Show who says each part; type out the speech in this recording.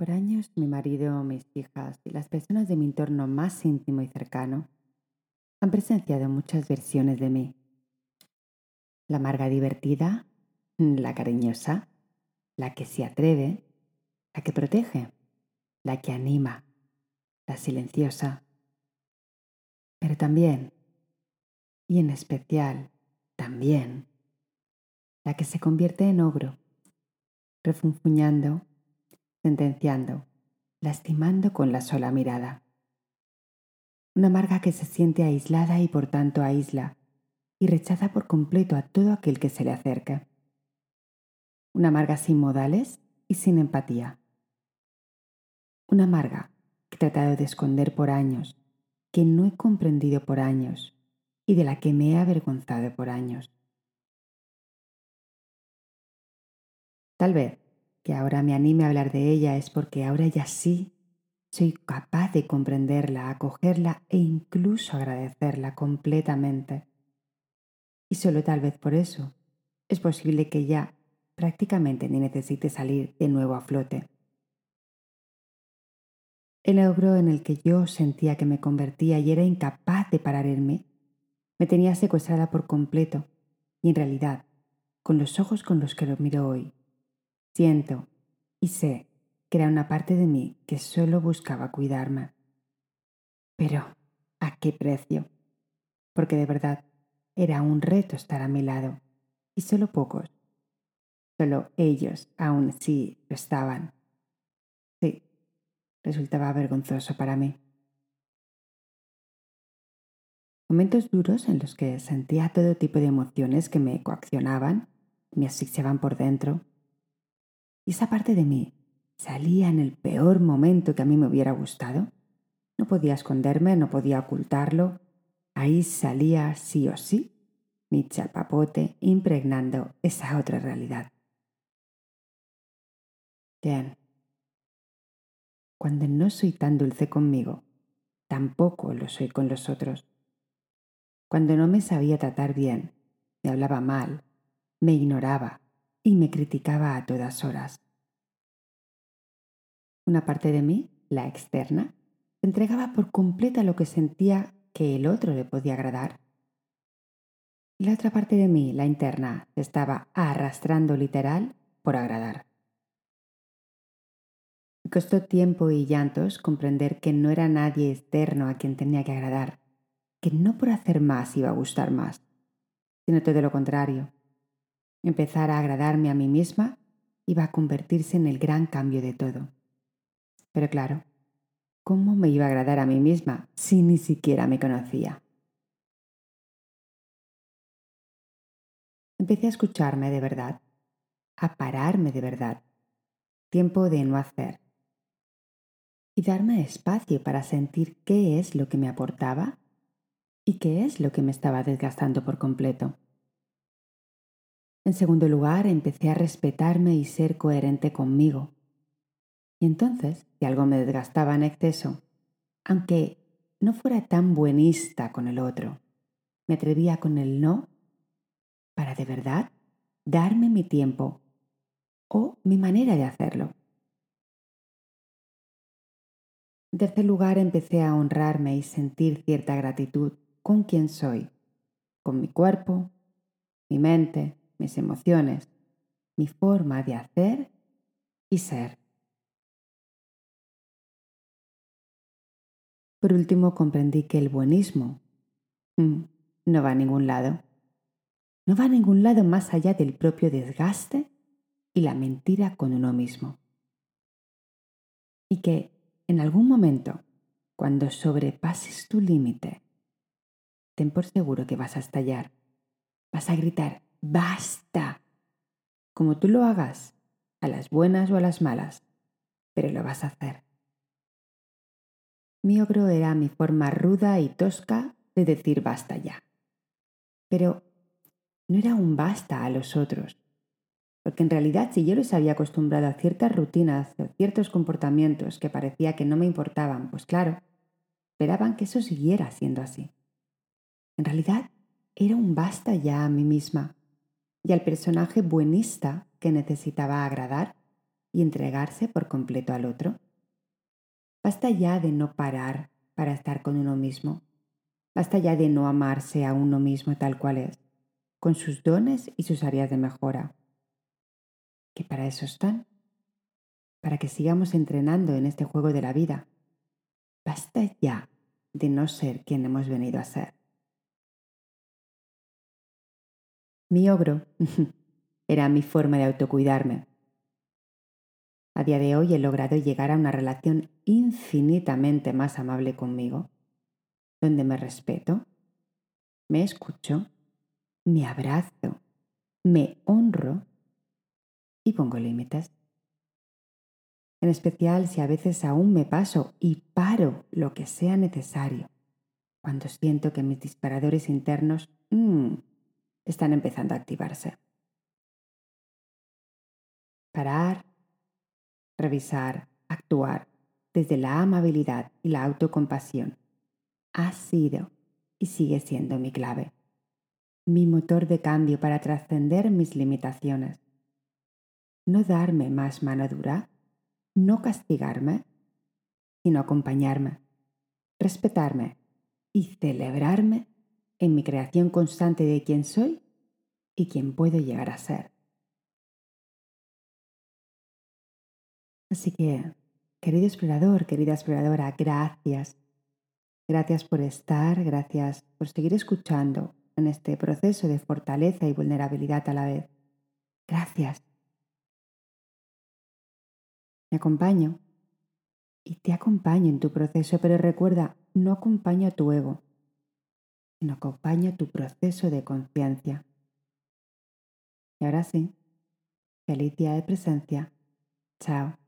Speaker 1: Por años mi marido, mis hijas y las personas de mi entorno más íntimo y cercano han presenciado muchas versiones de mí. La amarga divertida, la cariñosa, la que se atreve, la que protege, la que anima, la silenciosa. Pero también, y en especial, también, la que se convierte en ogro, refunfuñando, sentenciando, lastimando con la sola mirada. Una amarga que se siente aislada y por tanto aísla y rechaza por completo a todo aquel que se le acerque. Una amarga sin modales y sin empatía. Una amarga que he tratado de esconder por años, que no he comprendido por años y de la que me he avergonzado por años. Tal vez que ahora me anime a hablar de ella es porque ahora ya sí soy capaz de comprenderla, acogerla e incluso agradecerla completamente. Y solo tal vez por eso es posible que ya prácticamente ni necesite salir de nuevo a flote. El ogro en el que yo sentía que me convertía y era incapaz de parar en mí, me tenía secuestrada por completo y en realidad, con los ojos con los que lo miro hoy, Siento y sé que era una parte de mí que solo buscaba cuidarme. Pero, ¿a qué precio? Porque de verdad era un reto estar a mi lado, y solo pocos, solo ellos aún sí lo estaban. Sí, resultaba vergonzoso para mí. Momentos duros en los que sentía todo tipo de emociones que me coaccionaban, me asfixiaban por dentro, esa parte de mí salía en el peor momento que a mí me hubiera gustado. No podía esconderme, no podía ocultarlo. Ahí salía sí o sí mi chapapote impregnando esa otra realidad. Bien. Cuando no soy tan dulce conmigo, tampoco lo soy con los otros. Cuando no me sabía tratar bien, me hablaba mal, me ignoraba, y me criticaba a todas horas. Una parte de mí, la externa, se entregaba por completa lo que sentía que el otro le podía agradar. Y la otra parte de mí, la interna, se estaba arrastrando literal por agradar. Me costó tiempo y llantos comprender que no era nadie externo a quien tenía que agradar, que no por hacer más iba a gustar más, sino todo lo contrario, Empezar a agradarme a mí misma iba a convertirse en el gran cambio de todo. Pero claro, ¿cómo me iba a agradar a mí misma si ni siquiera me conocía? Empecé a escucharme de verdad, a pararme de verdad, tiempo de no hacer, y darme espacio para sentir qué es lo que me aportaba y qué es lo que me estaba desgastando por completo. En segundo lugar, empecé a respetarme y ser coherente conmigo. Y entonces, si algo me desgastaba en exceso, aunque no fuera tan buenista con el otro, me atrevía con el no para de verdad darme mi tiempo o mi manera de hacerlo. En tercer lugar, empecé a honrarme y sentir cierta gratitud con quien soy, con mi cuerpo, mi mente, mis emociones, mi forma de hacer y ser. Por último, comprendí que el buenismo mm, no va a ningún lado. No va a ningún lado más allá del propio desgaste y la mentira con uno mismo. Y que en algún momento, cuando sobrepases tu límite, ten por seguro que vas a estallar. Vas a gritar, basta. Como tú lo hagas, a las buenas o a las malas, pero lo vas a hacer. Mi ogro era mi forma ruda y tosca de decir basta ya. Pero no era un basta a los otros, porque en realidad si yo les había acostumbrado a ciertas rutinas o ciertos comportamientos que parecía que no me importaban, pues claro, esperaban que eso siguiera siendo así. En realidad era un basta ya a mí misma y al personaje buenista que necesitaba agradar y entregarse por completo al otro. Basta ya de no parar para estar con uno mismo. Basta ya de no amarse a uno mismo tal cual es, con sus dones y sus áreas de mejora. Que para eso están, para que sigamos entrenando en este juego de la vida. Basta ya de no ser quien hemos venido a ser. Mi ogro era mi forma de autocuidarme. A día de hoy he logrado llegar a una relación infinitamente más amable conmigo, donde me respeto, me escucho, me abrazo, me honro y pongo límites. En especial si a veces aún me paso y paro lo que sea necesario, cuando siento que mis disparadores internos mmm, están empezando a activarse. Parar, revisar, actuar desde la amabilidad y la autocompasión ha sido y sigue siendo mi clave, mi motor de cambio para trascender mis limitaciones. No darme más mano dura, no castigarme, sino acompañarme, respetarme y celebrarme en mi creación constante de quién soy y quién puedo llegar a ser. Así que, querido explorador, querida exploradora, gracias. Gracias por estar, gracias por seguir escuchando en este proceso de fortaleza y vulnerabilidad a la vez. Gracias. Me acompaño y te acompaño en tu proceso, pero recuerda, no acompaño a tu ego, sino acompaña tu proceso de conciencia. Y ahora sí, feliz día de presencia. Chao.